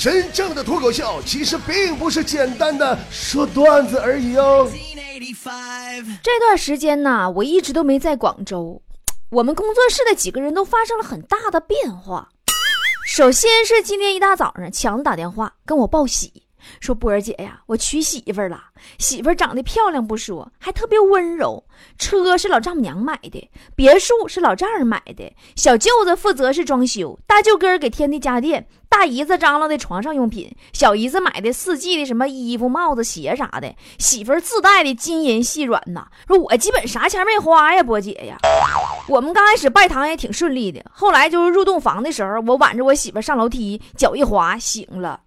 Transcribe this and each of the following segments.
真正的脱口秀其实并不是简单的说段子而已哦。这段时间呢，我一直都没在广州，我们工作室的几个人都发生了很大的变化。首先是今天一大早上，强子打电话跟我报喜。说波儿姐呀，我娶媳妇了，媳妇长得漂亮不说，还特别温柔。车是老丈母娘买的，别墅是老丈人买的，小舅子负责是装修，大舅哥给添的家电，大姨子张罗的床上用品，小姨子买的四季的什么衣服、帽子、鞋啥的，媳妇自带的金银细软呐。说我基本啥钱没花呀，波姐呀。我们刚开始拜堂也挺顺利的，后来就是入洞房的时候，我挽着我媳妇上楼梯，脚一滑，醒了。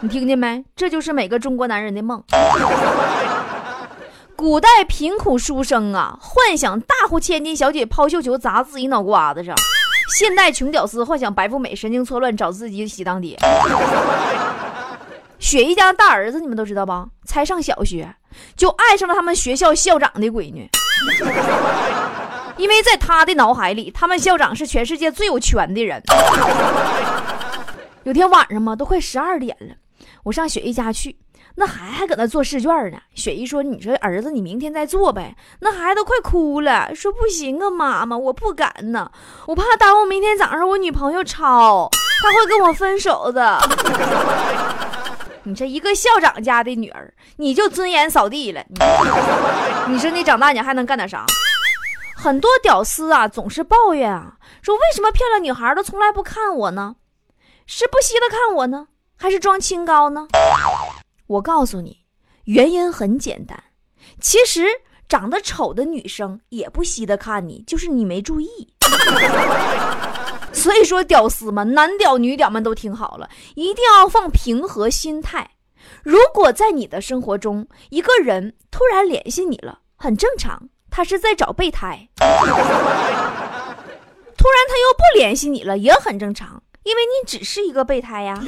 你听见没？这就是每个中国男人的梦。古代贫苦书生啊，幻想大户千金小姐抛绣球砸自己脑瓜子上；现代穷屌丝幻想白富美神经错乱找自己喜当爹。雪姨家大儿子你们都知道吧？才上小学就爱上了他们学校校长的闺女，因为在他的脑海里，他们校长是全世界最有权的人。有天晚上嘛，都快十二点了。我上雪姨家去，那孩子还搁那做试卷呢。雪姨说：“你说儿子，你明天再做呗。”那孩子都快哭了，说：“不行啊，妈妈，我不敢呢，我怕耽误明天早上我女朋友抄，他会跟我分手的。”你这一个校长家的女儿，你就尊严扫地了。你说你长大你还能干点啥？很多屌丝啊，总是抱怨啊，说为什么漂亮女孩都从来不看我呢？是不稀得看我呢？还是装清高呢？我告诉你，原因很简单。其实长得丑的女生也不稀得看你，就是你没注意。所以说，屌丝们，男屌女屌们都听好了，一定要放平和心态。如果在你的生活中，一个人突然联系你了，很正常，他是在找备胎。突然他又不联系你了，也很正常。因为你只是一个备胎呀。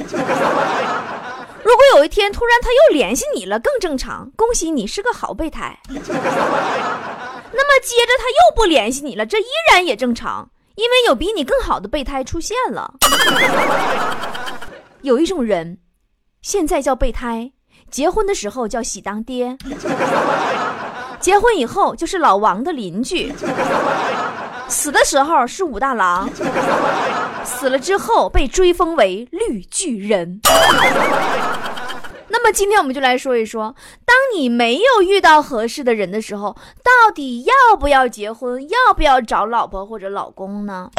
如果有一天突然他又联系你了，更正常，恭喜你是个好备胎。那么接着他又不联系你了，这依然也正常，因为有比你更好的备胎出现了。有一种人，现在叫备胎，结婚的时候叫喜当爹，结婚以后就是老王的邻居，死的时候是武大郎。死了之后被追封为绿巨人。那么今天我们就来说一说，当你没有遇到合适的人的时候，到底要不要结婚，要不要找老婆或者老公呢？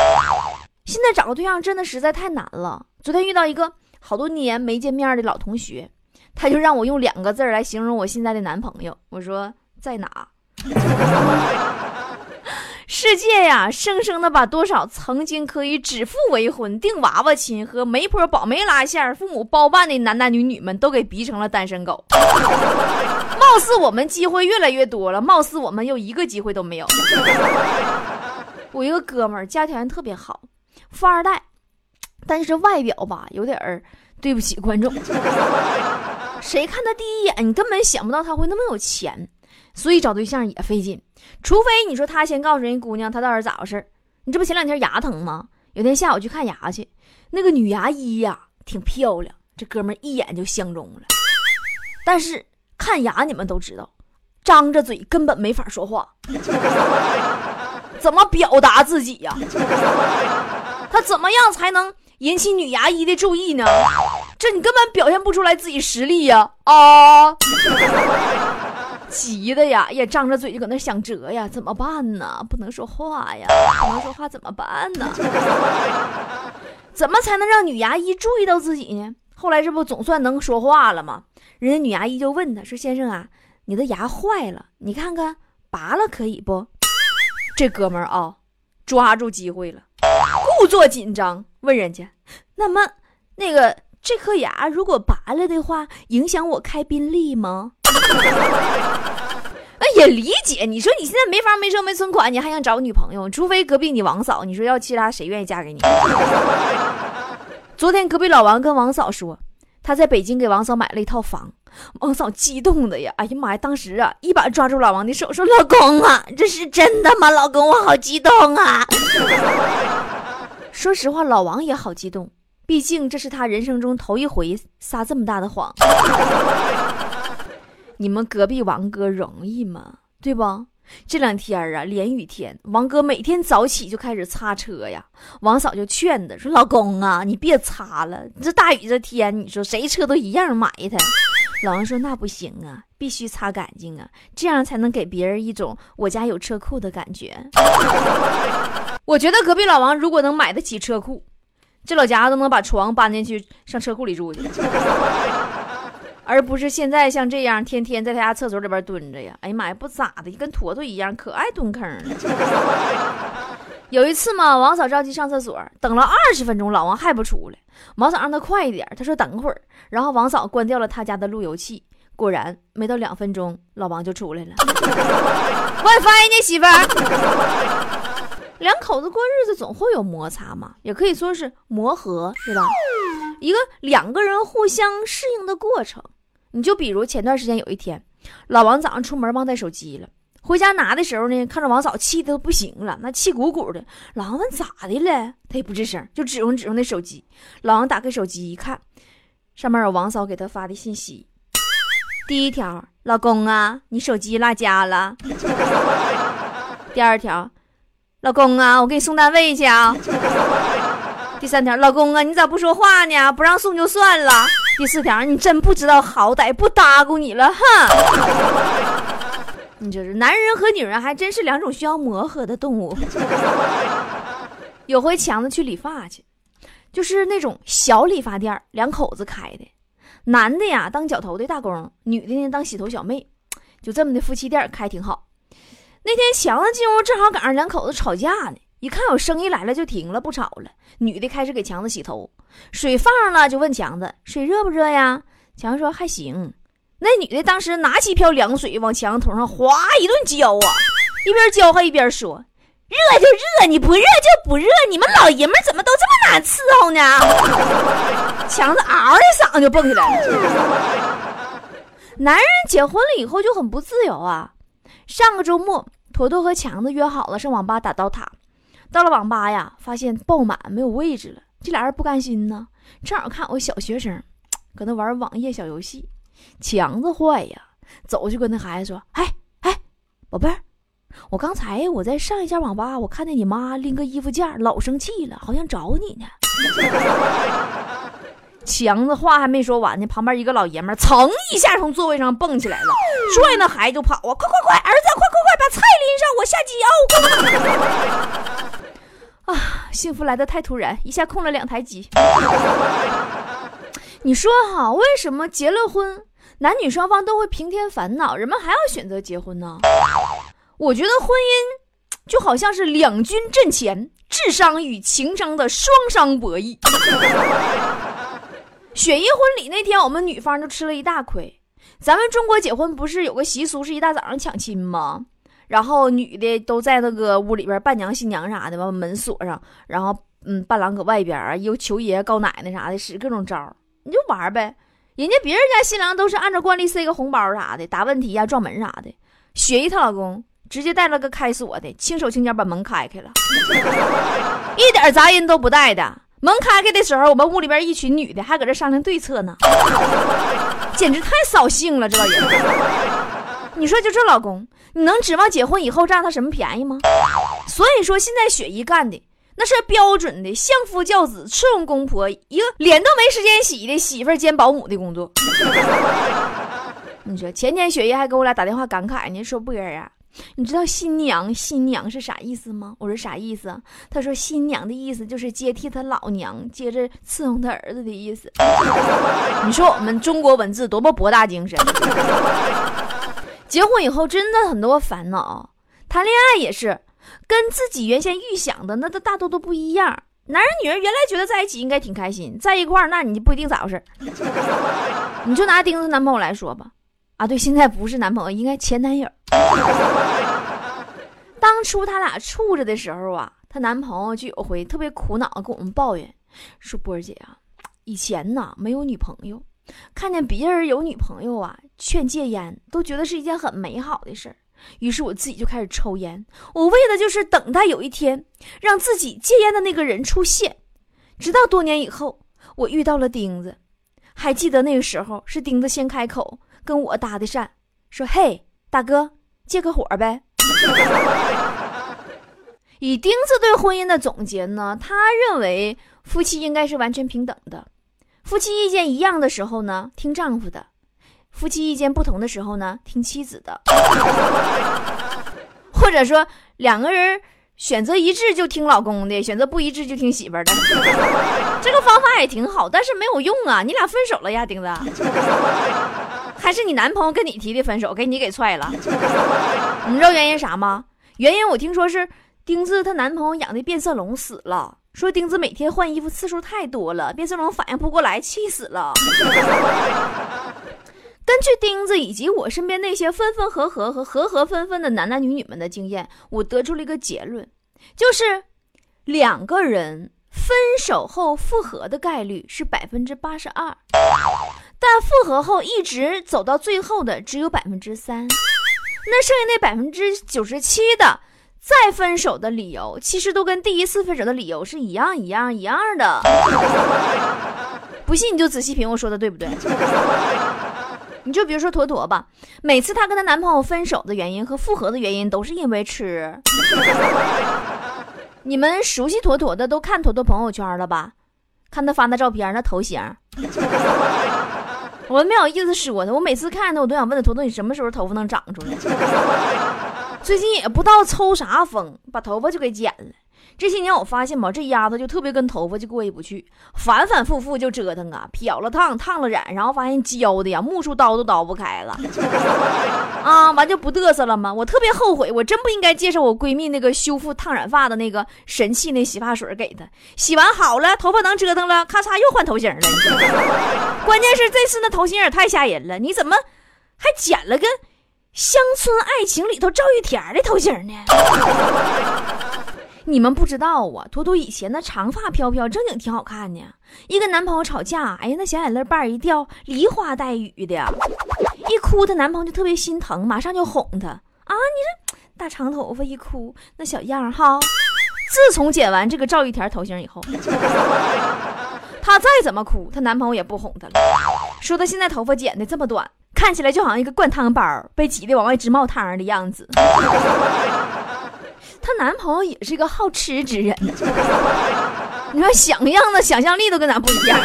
现在找个对象真的实在太难了。昨天遇到一个好多年没见面的老同学，他就让我用两个字来形容我现在的男朋友。我说在哪？世界呀，生生的把多少曾经可以指腹为婚、定娃娃亲和媒婆保媒拉线、父母包办的男男女女们都给逼成了单身狗。貌似我们机会越来越多了，貌似我们又一个机会都没有。我一个哥们儿家条件特别好，富二代，但是外表吧有点儿对不起观众。谁看他第一眼，你根本想不到他会那么有钱。所以找对象也费劲，除非你说他先告诉人家姑娘他到底咋回事你这不前两天牙疼吗？有天下午去看牙去，那个女牙医呀挺漂亮，这哥们一眼就相中了。但是看牙你们都知道，张着嘴根本没法说话，怎么表达自己呀？他怎么样才能引起女牙医的注意呢？这你根本表现不出来自己实力呀！啊！急的呀，也张着嘴就搁那想辙呀，怎么办呢？不能说话呀，不能说话怎么办呢？怎么才能让女牙医注意到自己呢？后来这不总算能说话了吗？人家女牙医就问他说：“先生啊，你的牙坏了，你看看拔了可以不？”这哥们儿啊，抓住机会了，故作紧张问人家：“那么那个这颗牙如果拔了的话，影响我开宾利吗？”也理解。你说你现在没房没车没存款，你还想找女朋友？除非隔壁你王嫂，你说要其他谁愿意嫁给你？昨天隔壁老王跟王嫂说，他在北京给王嫂买了一套房。王嫂激动的呀，哎呀妈呀！当时啊，一把抓住老王的手，说：“老公啊，这是真的吗？老公，我好激动啊！”说实话，老王也好激动。毕竟这是他人生中头一回撒这么大的谎。你们隔壁王哥容易吗？对不？这两天啊，连雨天，王哥每天早起就开始擦车呀。王嫂就劝他说：“老公啊，你别擦了，这大雨这天，你说谁车都一样埋汰。”老王说：“那不行啊，必须擦干净啊，这样才能给别人一种我家有车库的感觉。”我觉得隔壁老王如果能买得起车库，这老家伙都能把床搬进去上车库里住去。而不是现在像这样天天在他家厕所里边蹲着呀！哎呀妈呀，不咋的，跟坨坨一样，可爱蹲坑了。有一次嘛，王嫂着急上厕所，等了二十分钟，老王还不出来。王嫂让他快一点，他说等会儿。然后王嫂关掉了他家的路由器，果然没到两分钟，老王就出来了。WiFi 呢媳妇儿，两口子过日子总会有摩擦嘛，也可以说是磨合，对吧？一个两个人互相适应的过程。你就比如前段时间有一天，老王早上出门忘带手机了，回家拿的时候呢，看着王嫂气的都不行了，那气鼓鼓的。老王问咋的了，他也不吱声，就指挥指挥那手机。老王打开手机一看，上面有王嫂给他发的信息。第一条，老公啊，你手机落家了。第二条，老公啊，我给你送单位去啊。第三条，老公啊，你咋不说话呢？不让送就算了。第四条，你真不知道好歹，不搭咕你了，哼！你这是男人和女人还真是两种需要磨合的动物。有回强子去理发去，就是那种小理发店，两口子开的，男的呀当脚头的大工，女的呢当洗头小妹，就这么的夫妻店开挺好。那天强子进屋，正好赶上两口子吵架呢。一看有生意来了，就停了，不吵了。女的开始给强子洗头，水放上了，就问强子：“水热不热呀？”强子说：“还行。”那女的当时拿起一瓢凉水往强子头上哗一顿浇啊，一边浇还一边说：“热就热，你不热就不热，你们老爷们怎么都这么难伺候呢？” 强子嗷的嗓子就蹦起来了。男人结婚了以后就很不自由啊。上个周末，坨坨和强子约好了上网吧打刀塔。到了网吧呀，发现爆满，没有位置了。这俩人不甘心呢，正好看我小学生搁那玩网页小游戏，强子坏呀，走就跟那孩子说：“哎哎，宝贝儿，我刚才我在上一家网吧，我看见你妈拎个衣服架，老生气了，好像找你呢。”强子话还没说完呢，旁边一个老爷们噌一下从座位上蹦起来了，拽那孩子就跑啊！快快快，儿子，快快快，把菜拎上，我下机啊！啊，幸福来的太突然，一下空了两台机。你说哈，为什么结了婚，男女双方都会平添烦恼，人们还要选择结婚呢？我觉得婚姻就好像是两军阵前，智商与情商的双商博弈。雪姨婚礼那天，我们女方就吃了一大亏。咱们中国结婚不是有个习俗，是一大早上抢亲吗？然后女的都在那个屋里边，伴娘、新娘啥的，把门锁上。然后，嗯，伴郎搁外边啊，又求爷告奶奶啥的，使各种招你就玩呗。人家别人家新郎都是按照惯例塞个红包啥的，答问题呀、撞门啥的。雪姨她老公直接带了个开锁的，轻手轻脚把门开开了，一点杂音都不带的。门开开的时候，我们屋里边一群女的还搁这商量对策呢，简直太扫兴了，这老人。你说就这老公。你能指望结婚以后占他什么便宜吗？所以说，现在雪姨干的那是标准的相夫教子、伺候公婆，一个脸都没时间洗的媳妇兼保姆的工作。你说前天雪姨还给我俩打电话感慨呢，说波儿啊，你知道新娘新娘是啥意思吗？我说啥意思？他说新娘的意思就是接替他老娘，接着伺候他儿子的意思。你说我们中国文字多么博大精深。结婚以后真的很多烦恼，谈恋爱也是，跟自己原先预想的那都大多都不一样。男人女人原来觉得在一起应该挺开心，在一块儿那你就不一定咋回事。你就拿丁子男朋友来说吧，啊对，现在不是男朋友，应该前男友。当初他俩处着的时候啊，她男朋友就有回特别苦恼跟我们抱怨，说波儿姐啊，以前呢没有女朋友。看见别人有女朋友啊，劝戒烟都觉得是一件很美好的事儿。于是我自己就开始抽烟，我为的就是等待有一天让自己戒烟的那个人出现。直到多年以后，我遇到了钉子，还记得那个时候是钉子先开口跟我搭的讪，说：“嘿，大哥，借个火呗。”以钉子对婚姻的总结呢，他认为夫妻应该是完全平等的，夫妻意见一样的时候呢，听丈夫的；夫妻意见不同的时候呢，听妻子的。或者说两个人选择一致就听老公的，选择不一致就听媳妇的。这个方法也挺好，但是没有用啊！你俩分手了呀，钉子？还是你男朋友跟你提的分手，给你给踹了？你知道原因啥吗？原因我听说是。丁子她男朋友养的变色龙死了，说钉子每天换衣服次数太多了，变色龙反应不过来，气死了。根据钉子以及我身边那些分分合合和合合分分的男男女女们的经验，我得出了一个结论，就是两个人分手后复合的概率是百分之八十二，但复合后一直走到最后的只有百分之三，那剩下那百分之九十七的。再分手的理由，其实都跟第一次分手的理由是一样一样一样的。不信你就仔细品我说的对不对？你就比如说坨坨吧，每次她跟她男朋友分手的原因和复合的原因都是因为吃。你们熟悉坨坨的都看坨坨朋友圈了吧？看他发那照片那头型。我没好意思说他，我每次看他，我都想问他坨坨你什么时候头发能长出来？最近也不知道抽啥风，把头发就给剪了。这些年我发现吧，这丫头就特别跟头发就过意不去，反反复复就折腾啊，漂了烫，烫了染，然后发现焦的呀，木梳刀都刀不开了，啊，完就不嘚瑟了吗？我特别后悔，我真不应该介绍我闺蜜那个修复烫染发的那个神器那洗发水给她，洗完好了，头发能折腾了，咔嚓又换头型了。关键是这次那头型也太吓人了，你怎么还剪了个？乡村爱情里头赵玉田的头型呢？你们不知道啊，坨坨以前那长发飘飘，正经挺好看呢。一跟男朋友吵架，哎呀，那小眼泪瓣一掉，梨花带雨的。一哭，她男朋友就特别心疼，马上就哄她啊。你这大长头发一哭，那小样哈。自从剪完这个赵玉田头型以后，她再怎么哭，她男朋友也不哄她了，说她现在头发剪的这么短。看起来就好像一个灌汤包被挤得往外直冒汤的样子。她男朋友也是一个好吃之人，你说想象的想象力都跟咱不一样。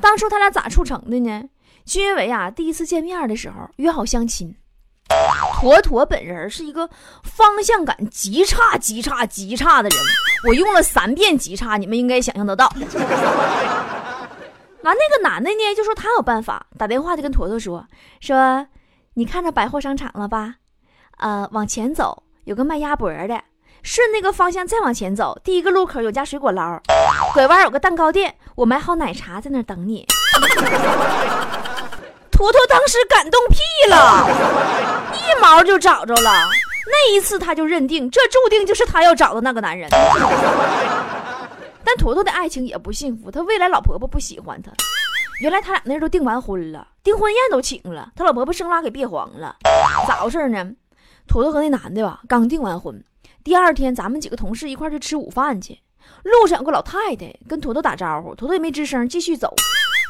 当初他俩咋促成的呢？就因为啊，第一次见面的时候约好相亲，坨坨本人是一个方向感极差、极差、极差的人，我用了三遍极差，你们应该想象得到。完，那个男的呢，就说他有办法，打电话就跟坨坨说：“说你看着百货商场了吧？呃，往前走有个卖鸭脖的，顺那个方向再往前走，第一个路口有家水果捞，拐弯有个蛋糕店，我买好奶茶在那等你。”坨坨当时感动屁了，一毛就找着了。那一次他就认定，这注定就是他要找的那个男人。但坨坨的爱情也不幸福，他未来老婆婆不喜欢他。原来他俩那都订完婚了，订婚宴都请了，他老婆婆生拉给别黄了。咋回事呢？坨坨和那男的吧，刚订完婚，第二天咱们几个同事一块去吃午饭去，路上有个老太太跟坨坨打招呼，坨坨也没吱声，继续走。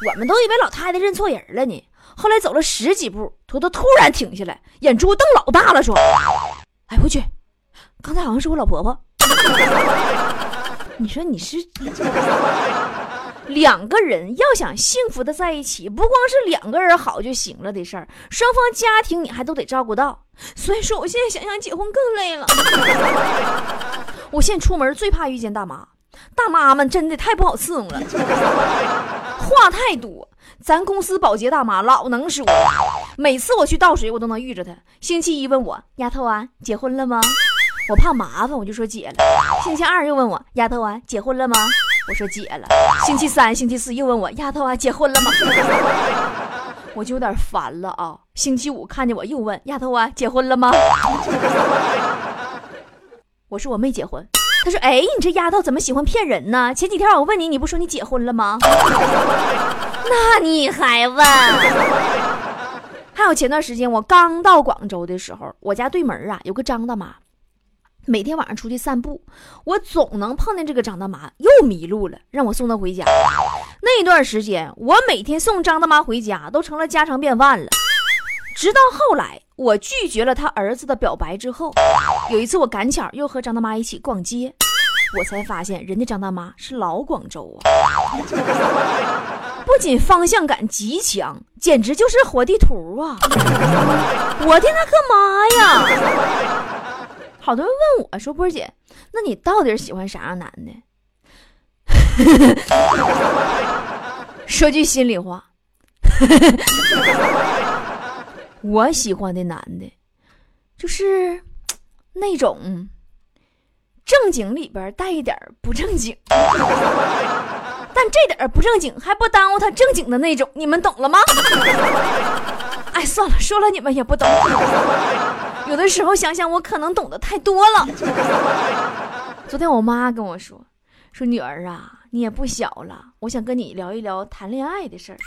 我们都以为老太太认错人了呢。后来走了十几步，坨坨突然停下来，眼珠瞪老大了，说：“哎，我去，刚才好像是我老婆婆。” 你说你是两个人要想幸福的在一起，不光是两个人好就行了的事儿，双方家庭你还都得照顾到。所以说，我现在想想结婚更累了。我现在出门最怕遇见大妈，大妈们真的太不好伺候了，话太多。咱公司保洁大妈老能说，每次我去倒水，我都能遇着她。星期一问我丫头啊，结婚了吗？我怕麻烦，我就说结了。星期二又问我丫头啊，结婚了吗？我说结了。星期三、星期四又问我丫头啊，结婚了吗？我就有点烦了啊。星期五看见我又问丫头啊，结婚了吗？我说我没结婚。他说哎，你这丫头怎么喜欢骗人呢？前几天我问你，你不说你结婚了吗？那你还问？还有前段时间我刚到广州的时候，我家对门啊有个张大妈。每天晚上出去散步，我总能碰见这个张大妈又迷路了，让我送她回家。那一段时间，我每天送张大妈回家都成了家常便饭了。直到后来，我拒绝了他儿子的表白之后，有一次我赶巧又和张大妈一起逛街，我才发现人家张大妈是老广州啊，不仅方向感极强，简直就是活地图啊！我的那个妈呀！好多人问我说：“波儿姐，那你到底喜欢啥样男的？” 说句心里话，我喜欢的男的，就是那种正经里边带一点不正经，但这点不正经还不耽误他正经的那种，你们懂了吗？哎，算了，说了你们也不懂。有的时候想想，我可能懂得太多了。昨天我妈跟我说：“说女儿啊，你也不小了，我想跟你聊一聊谈恋爱的事儿。”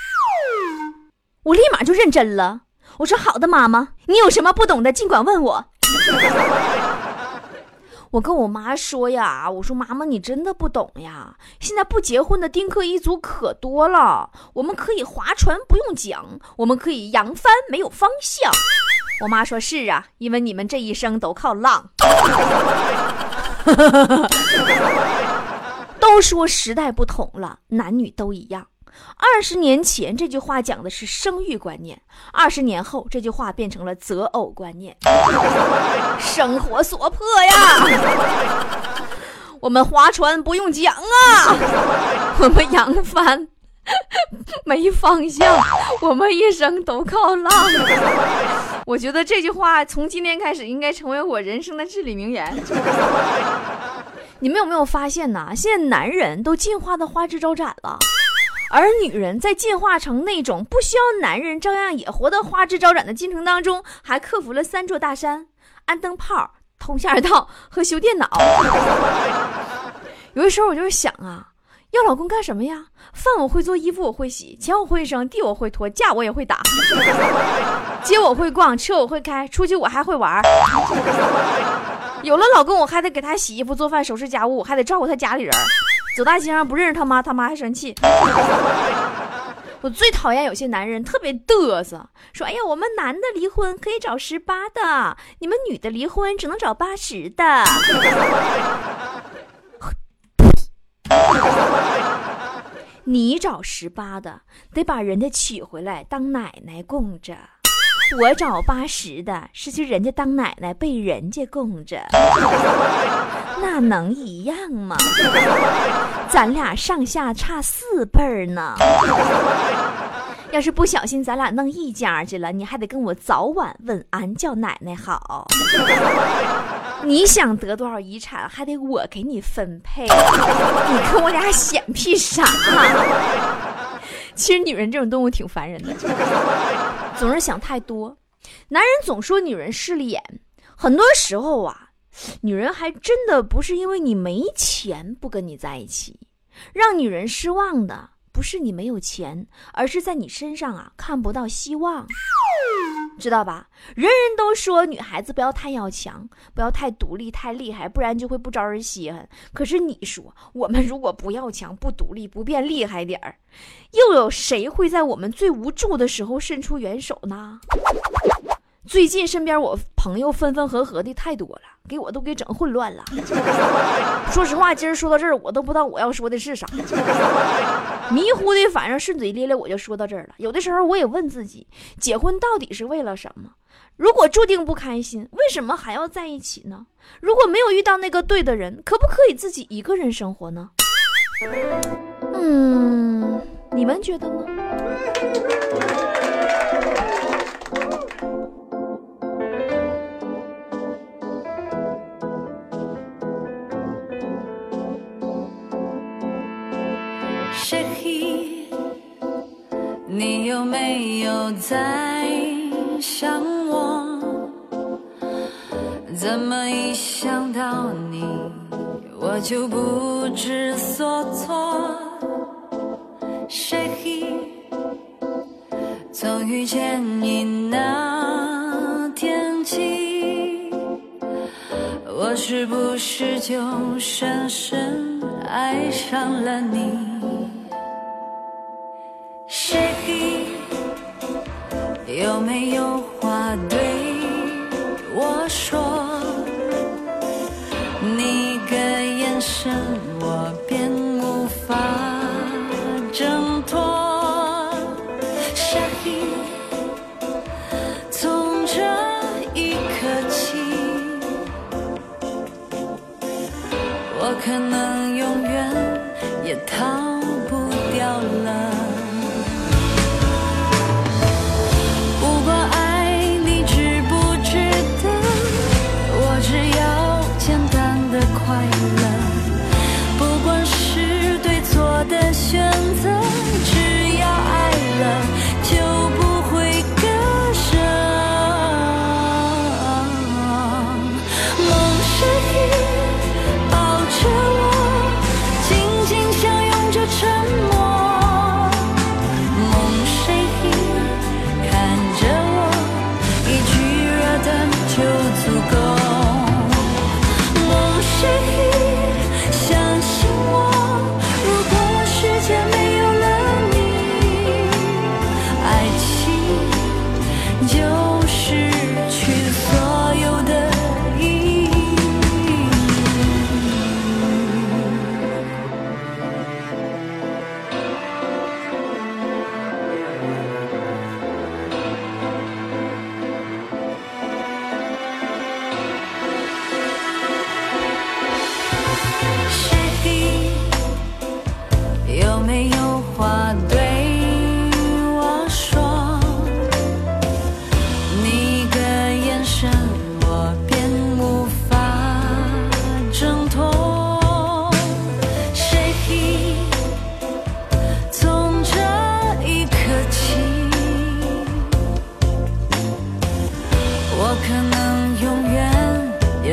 我立马就认真了。我说：“好的，妈妈，你有什么不懂的，尽管问我。”我跟我妈说呀：“我说妈妈，你真的不懂呀。现在不结婚的丁克一族可多了，我们可以划船不用桨，我们可以扬帆没有方向。”我妈说：“是啊，因为你们这一生都靠浪。都说时代不同了，男女都一样。二十年前这句话讲的是生育观念，二十年后这句话变成了择偶观念。生活所迫呀，我们划船不用桨啊，我们扬帆。” 没方向，我们一生都靠浪。我觉得这句话从今天开始应该成为我人生的至理名言。你们有没有发现呢？现在男人都进化的花枝招展了，而女人在进化成那种不需要男人照样也活得花枝招展的进程当中，还克服了三座大山：安灯泡、通线道和修电脑。有的时候我就是想啊。要老公干什么呀？饭我会做，衣服我会洗，钱我会扔，地我会拖，架我也会打，街我会逛，车我会开，出去我还会玩。有了老公，我还得给他洗衣服、做饭、收拾家务，还得照顾他家里人。走大街上不认识他妈，他妈还生气。我最讨厌有些男人特别嘚瑟，说：“哎呀，我们男的离婚可以找十八的，你们女的离婚只能找八十的。”你找十八的，得把人家娶回来当奶奶供着；我找八十的，是去人家当奶奶被人家供着，那能一样吗？咱俩上下差四辈儿呢。要是不小心咱俩弄一家去了，你还得跟我早晚问安，叫奶奶好。你想得多少遗产，还得我给你分配。你跟我俩显屁啥？其实女人这种动物挺烦人的，总是想太多。男人总说女人势利眼，很多时候啊，女人还真的不是因为你没钱不跟你在一起，让女人失望的。不是你没有钱，而是在你身上啊看不到希望，知道吧？人人都说女孩子不要太要强，不要太独立、太厉害，不然就会不招人稀罕。可是你说，我们如果不要强、不独立、不变厉害点儿，又有谁会在我们最无助的时候伸出援手呢？最近身边我朋友分分合合的太多了，给我都给整混乱了。说实话，今儿说到这儿，我都不知道我要说的是啥，迷糊的，反正顺嘴咧咧我就说到这儿了。有的时候我也问自己，结婚到底是为了什么？如果注定不开心，为什么还要在一起呢？如果没有遇到那个对的人，可不可以自己一个人生活呢？嗯，你们觉得呢？在想我，怎么一想到你，我就不知所措。谁？从遇见你那天起，我是不是就深深爱上了你？没有话对我说你的眼神我便无法挣脱。下一从这一刻起我可能永远也逃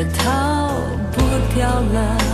也逃不掉了。